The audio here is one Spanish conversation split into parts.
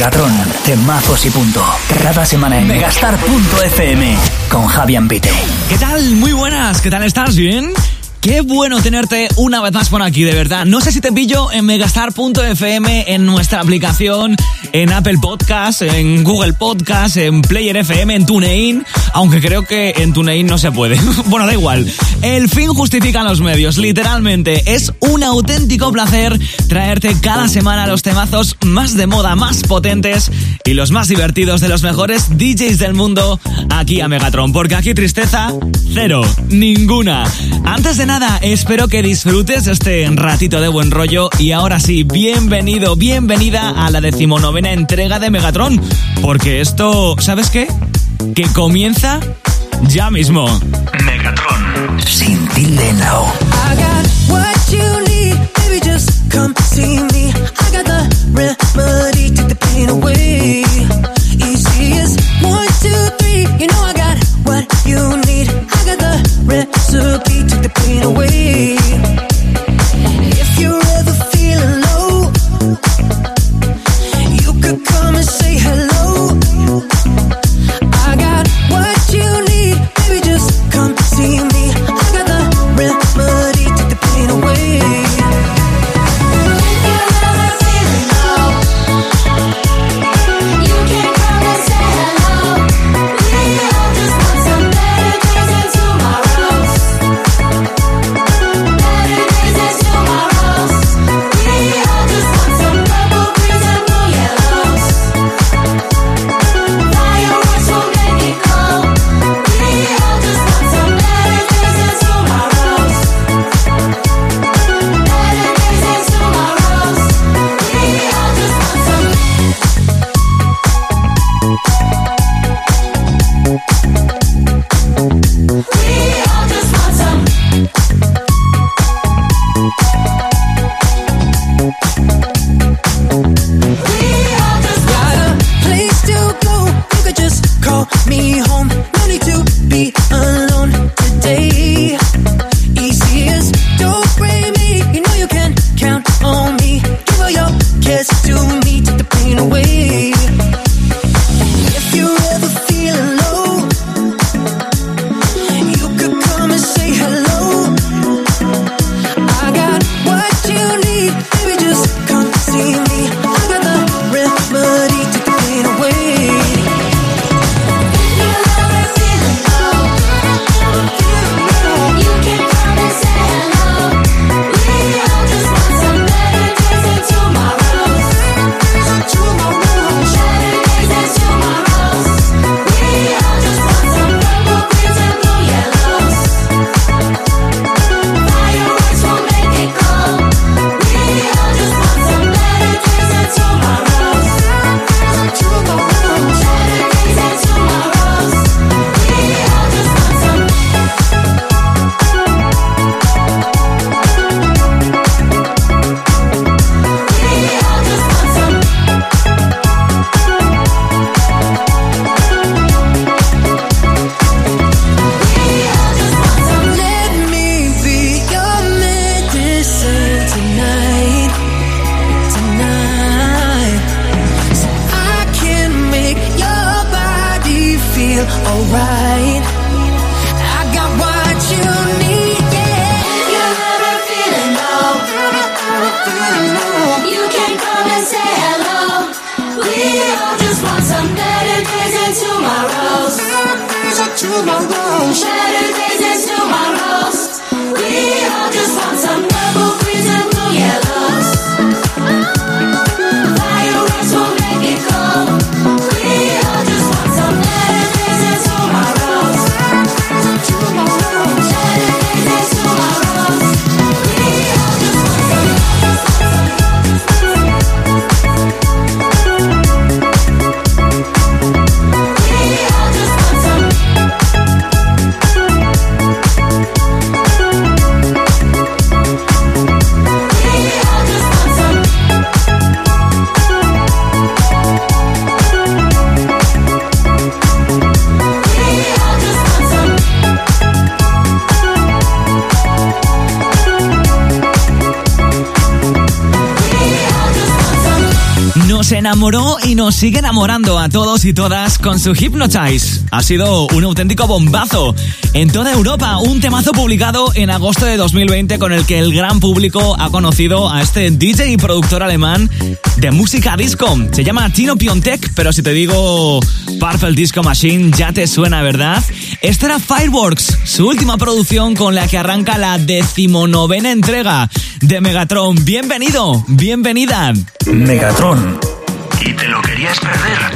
Megatron, temazos y punto. Cada semana en megastar.fm con Javier Pite. ¿Qué tal? Muy buenas, ¿qué tal estás? ¿Bien? Qué bueno tenerte una vez más por aquí, de verdad. No sé si te pillo en megastar.fm, en nuestra aplicación, en Apple Podcast, en Google Podcast, en Player FM, en TuneIn, aunque creo que en TuneIn no se puede. bueno, da igual. El fin justifica los medios, literalmente. Es un auténtico placer traerte cada semana los temazos más de moda, más potentes y los más divertidos de los mejores DJs del mundo aquí a Megatron, porque aquí tristeza, cero, ninguna. Antes de nada, espero que disfrutes este ratito de buen rollo y ahora sí, bienvenido, bienvenida a la decimonovena entrega de Megatron, porque esto, ¿sabes qué? Que comienza ya mismo. Megatron, sin tilde en la O. come see me. I got the remedy, take the pain away. Easy as one, two, three. You know I got what you need. I got the recipe, take the pain away. Enamoró y nos sigue enamorando a todos y todas con su Hypnotize. Ha sido un auténtico bombazo. En toda Europa, un temazo publicado en agosto de 2020 con el que el gran público ha conocido a este DJ y productor alemán de música disco. Se llama Tino Piontek, pero si te digo Purple Disco Machine ya te suena, ¿verdad? Esto era Fireworks, su última producción con la que arranca la decimonovena entrega de Megatron. Bienvenido, bienvenida. Megatron.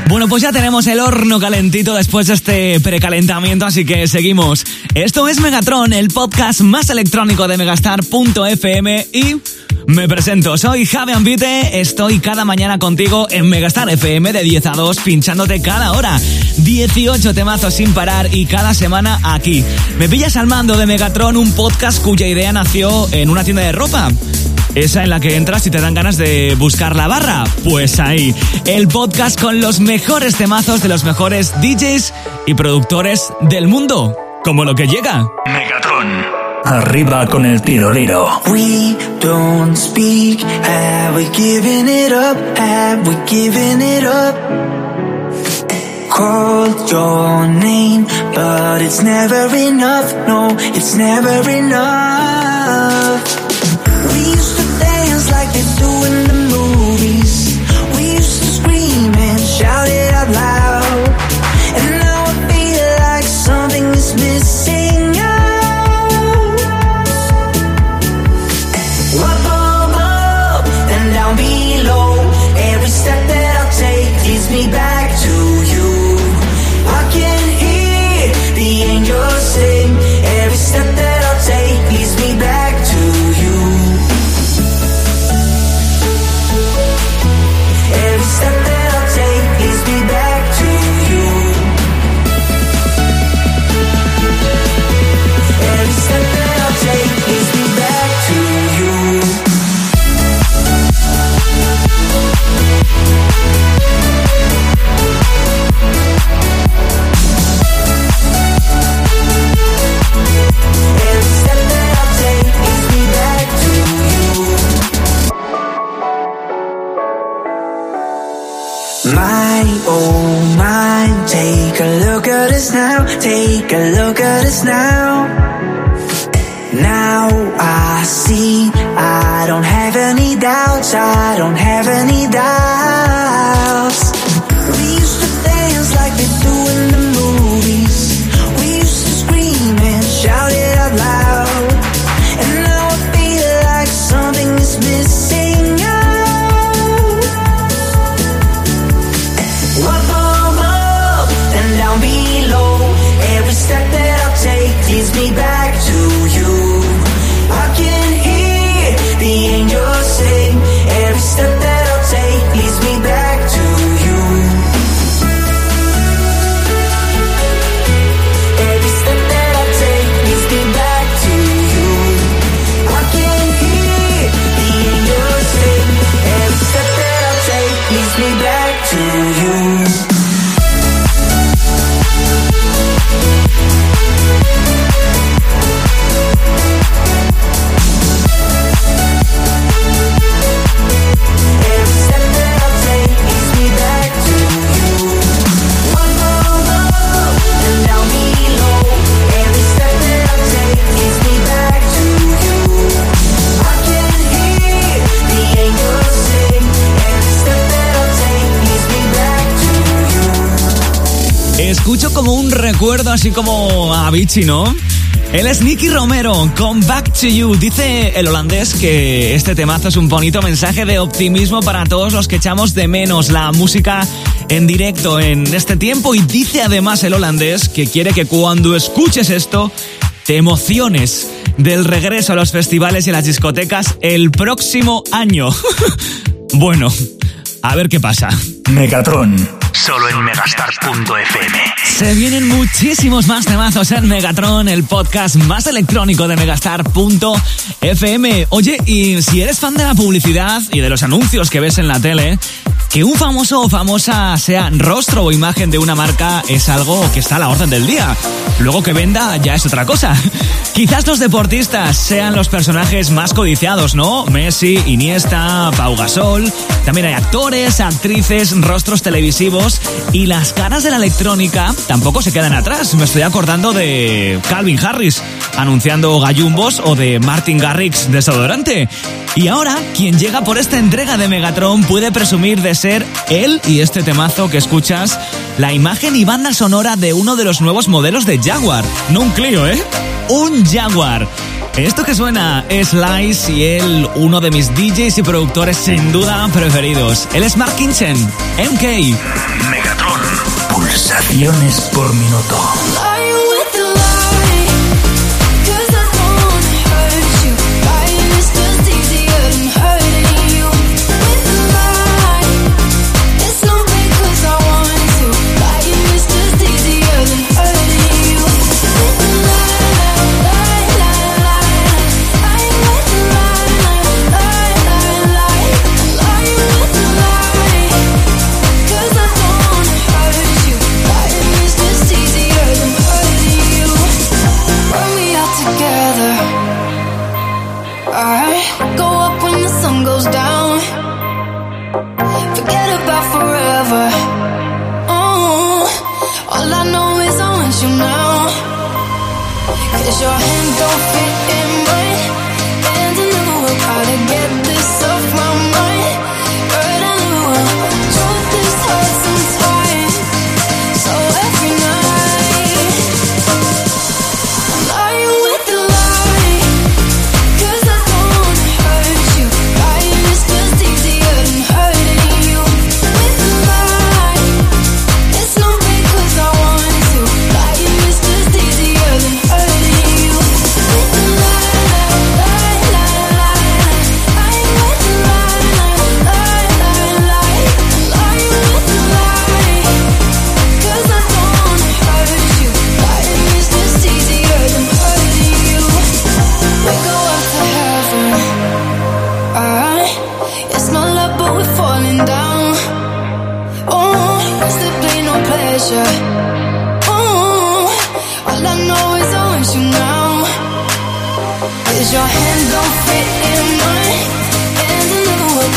Bueno, pues ya tenemos el horno calentito después de este precalentamiento, así que seguimos. Esto es Megatron, el podcast más electrónico de megastar.fm y... Me presento, soy Javi Ambite, estoy cada mañana contigo en Megastar FM de 10 a 2, pinchándote cada hora. 18 temazos sin parar y cada semana aquí. Me pillas al mando de Megatron, un podcast cuya idea nació en una tienda de ropa. Esa en la que entras y te dan ganas de buscar la barra. Pues ahí, el podcast con los mejores temazos de los mejores DJs y productores del mundo. Como lo que llega. Megatron. Arriba con el tiroliro. We don't speak. Have we given it up? Have we given it up? Called your name, but it's never enough. No, it's never enough. Take a recuerdo así como a Avicii, ¿no? Él es Nicky Romero, Come Back to You. Dice el holandés que este temazo es un bonito mensaje de optimismo para todos los que echamos de menos la música en directo en este tiempo. Y dice además el holandés que quiere que cuando escuches esto te emociones del regreso a los festivales y las discotecas el próximo año. bueno, a ver qué pasa. Megatron. Solo en megastar.fm. Se vienen muchísimos más temazos en Megatron, el podcast más electrónico de megastar.fm. Oye, y si eres fan de la publicidad y de los anuncios que ves en la tele, Que un famoso o famosa sea rostro o imagen de una marca es algo que está a la orden del día. Luego que venda ya es otra cosa. Quizás los deportistas sean los personajes más codiciados, ¿no? Messi, Iniesta, Pau Gasol. También hay actores, actrices, rostros televisivos y las caras de la electrónica tampoco se quedan atrás. Me estoy acordando de Calvin Harris anunciando gallumbos o de Martin Garrix desodorante. Y ahora, quien llega por esta entrega de Megatron puede presumir de ser él y este temazo que escuchas, la imagen y banda sonora de uno de los nuevos modelos de Jaguar. No un Clio, ¿eh? Un Jaguar. Esto que suena es Lice y él, uno de mis DJs y productores sin duda preferidos. Él es Mark Kinchen, MK. Megatron. Pulsaciones por minuto.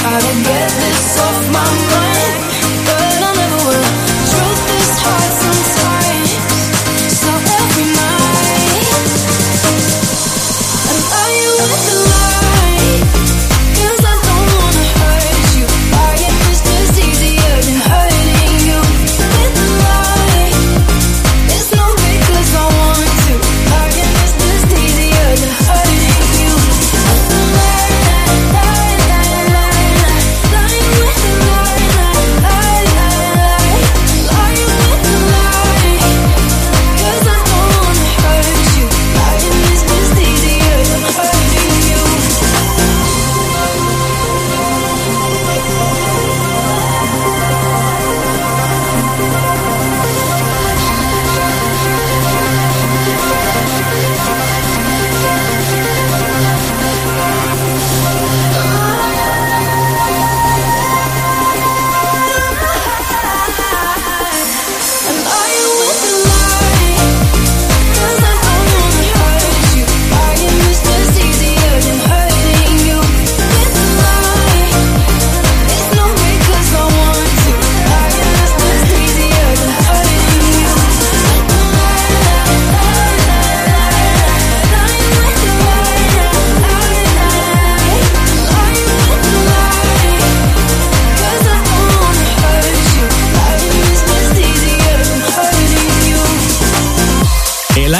Gotta get this off my mind.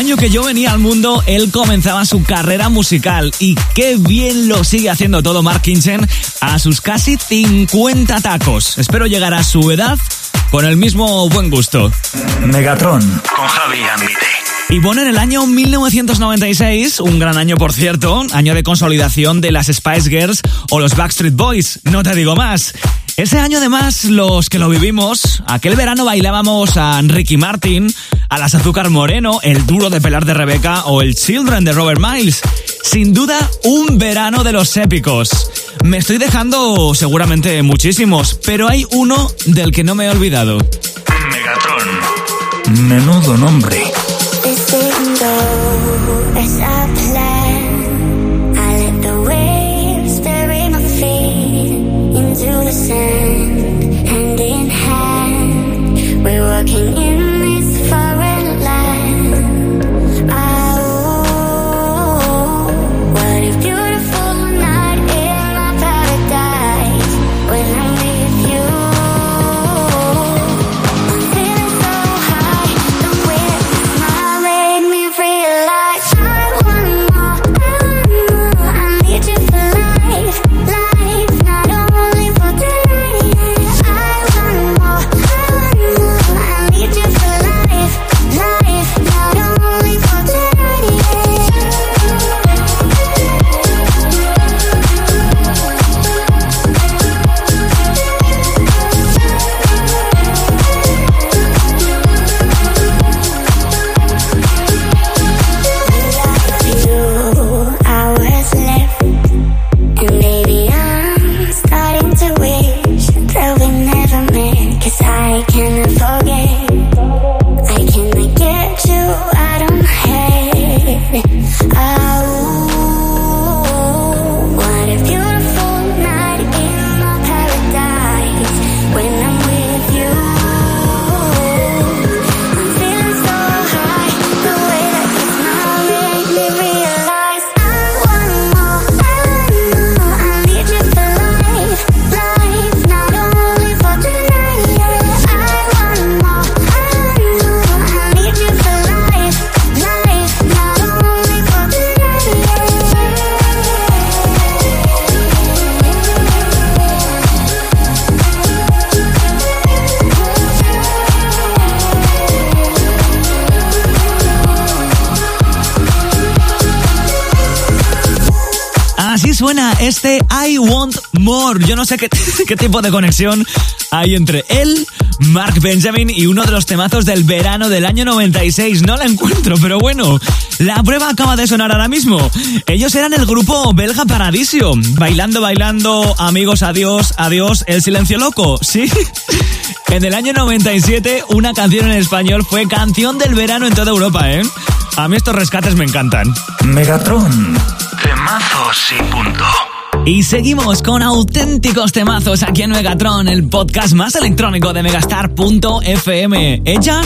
Año que yo venía al mundo, él comenzaba su carrera musical y qué bien lo sigue haciendo todo Mark Kinchen a sus casi 50 tacos. Espero llegar a su edad con el mismo buen gusto. Megatron. Con Javi Ambite. Y bueno, en el año 1996, un gran año por cierto, año de consolidación de las Spice Girls o los Backstreet Boys, no te digo más. Ese año además, los que lo vivimos, aquel verano bailábamos a Ricky Martin, a las Azúcar Moreno, el duro de pelar de Rebeca o el Children de Robert Miles. Sin duda, un verano de los épicos. Me estoy dejando seguramente muchísimos, pero hay uno del que no me he olvidado. Megatron. Menudo nombre. looking in este I Want More. Yo no sé qué, qué tipo de conexión hay entre él, Mark Benjamin y uno de los temazos del verano del año 96. No la encuentro, pero bueno, la prueba acaba de sonar ahora mismo. Ellos eran el grupo belga Paradisio. Bailando, bailando, amigos, adiós, adiós, el silencio loco, ¿sí? En el año 97, una canción en español fue canción del verano en toda Europa, ¿eh? A mí estos rescates me encantan. Megatron. Y. Y seguimos con auténticos temazos aquí en Megatron, el podcast más electrónico de megastar.fm. Ella,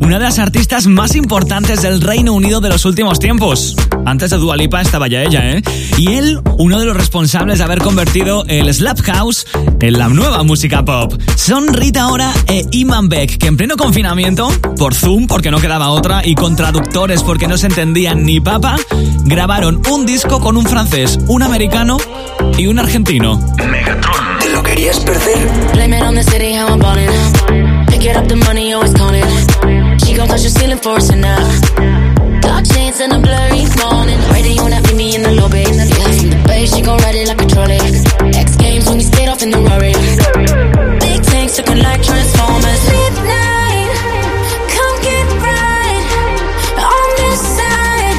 una de las artistas más importantes del Reino Unido de los últimos tiempos. Antes de Dualipa estaba ya ella, ¿eh? Y él, uno de los responsables de haber convertido el Slap House en la nueva música pop. Son Rita Ora e Iman Beck, que en pleno confinamiento, por Zoom porque no quedaba otra y con traductores porque no se entendían ni papa, grabaron un disco con un francés, un americano y un argentino. Megatron. ¿Te lo querías perder? Blame it on the city, how I'm ballin'. Pick it up, the money always calling. She gon' touch the ceiling for us now. Chains and a blurry morning. Ready I meet me in the lobby. Yeah, from the bay, she gon' ride it like a trolley. X games when we skate off in the Rory. Big tanks looking like Transformers. Midnight, come get right on this side.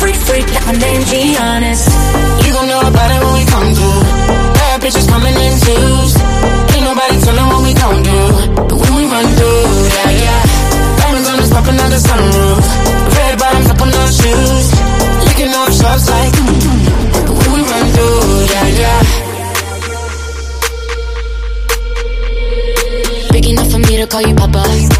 Freak, freak, like my name, G honest. You gon' know about it when we come through. Bad bitches coming in twos. Ain't nobody tellin' what we gon' do. But when we run through, yeah, yeah. Diamonds on us popping out the sunroof. Call you Papa.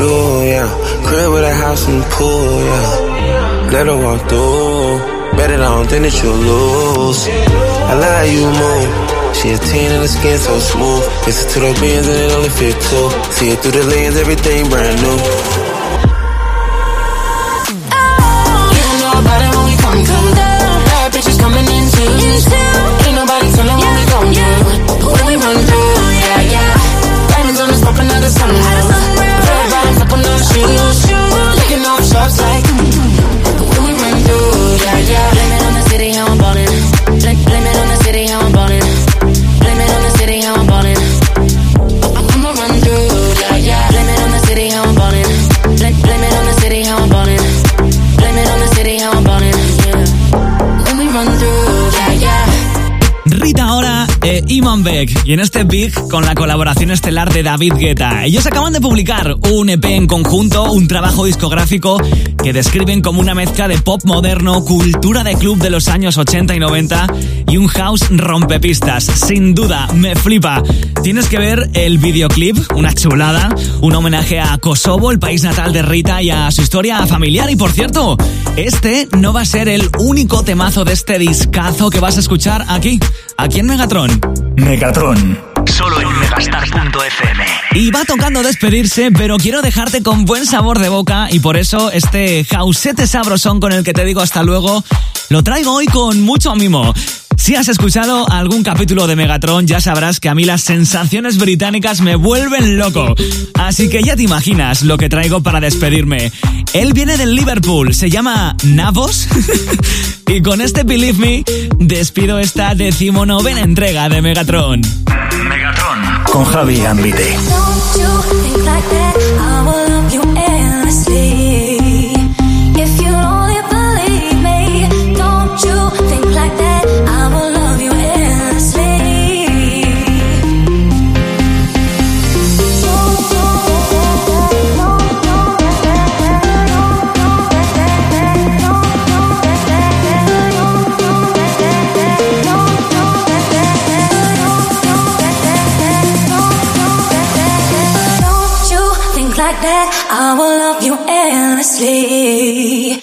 Through, yeah. Crib with a house and pool, yeah. let her walk through. Bet it, I don't that you'll lose. I love how you move. She a 10 and the skin so smooth. Listen to the bands and it only fit two. See it through the lens, everything brand new. You coming. Ain't nobody telling what we do. When we run through, yeah, yeah. Diamonds on the. Shots like. Y en este Big con la colaboración estelar de David Guetta. Ellos acaban de publicar un EP en conjunto, un trabajo discográfico que describen como una mezcla de pop moderno, cultura de club de los años 80 y 90 y un house rompepistas. Sin duda, me flipa. Tienes que ver el videoclip, una chulada, un homenaje a Kosovo, el país natal de Rita y a su historia familiar. Y por cierto, este no va a ser el único temazo de este discazo que vas a escuchar aquí, aquí en Megatron. Megatron. Solo en megastar.fm. Y va tocando despedirse, pero quiero dejarte con buen sabor de boca y por eso este jausete sabrosón con el que te digo hasta luego, lo traigo hoy con mucho mimo. Si has escuchado algún capítulo de Megatron, ya sabrás que a mí las sensaciones británicas me vuelven loco. Así que ya te imaginas lo que traigo para despedirme. Él viene del Liverpool, se llama Navos. y con este Believe Me, despido esta decimonovena entrega de Megatron. Megatron. Con Javi Ambite. Will love you endlessly.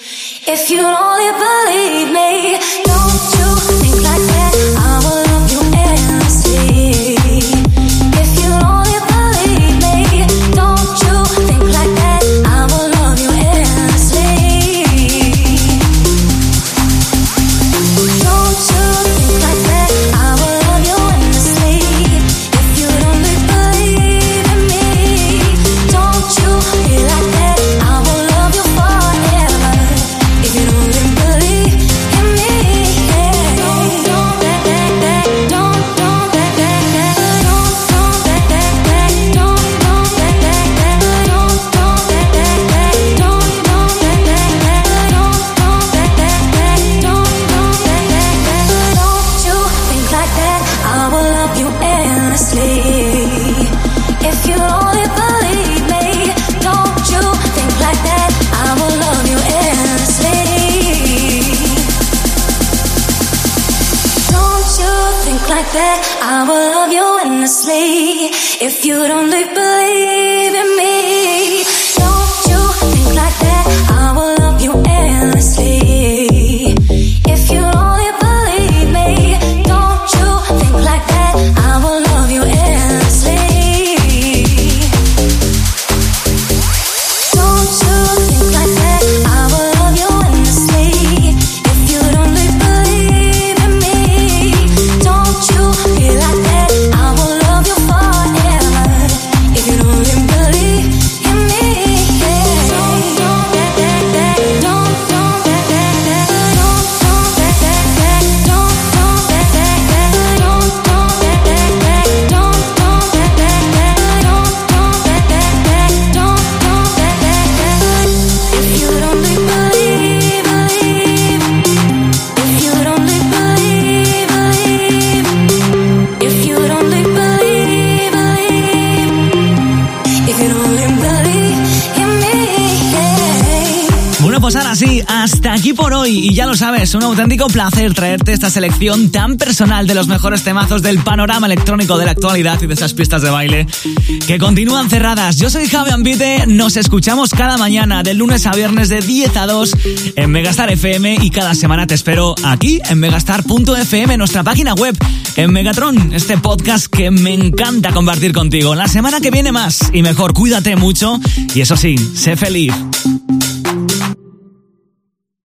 Hasta aquí por hoy. Y ya lo sabes, un auténtico placer traerte esta selección tan personal de los mejores temazos del panorama electrónico de la actualidad y de esas pistas de baile que continúan cerradas. Yo soy Javi Ambite, nos escuchamos cada mañana de lunes a viernes de 10 a 2 en Megastar FM y cada semana te espero aquí en megastar.fm, nuestra página web, en Megatron, este podcast que me encanta compartir contigo. La semana que viene más y mejor, cuídate mucho y eso sí, sé feliz.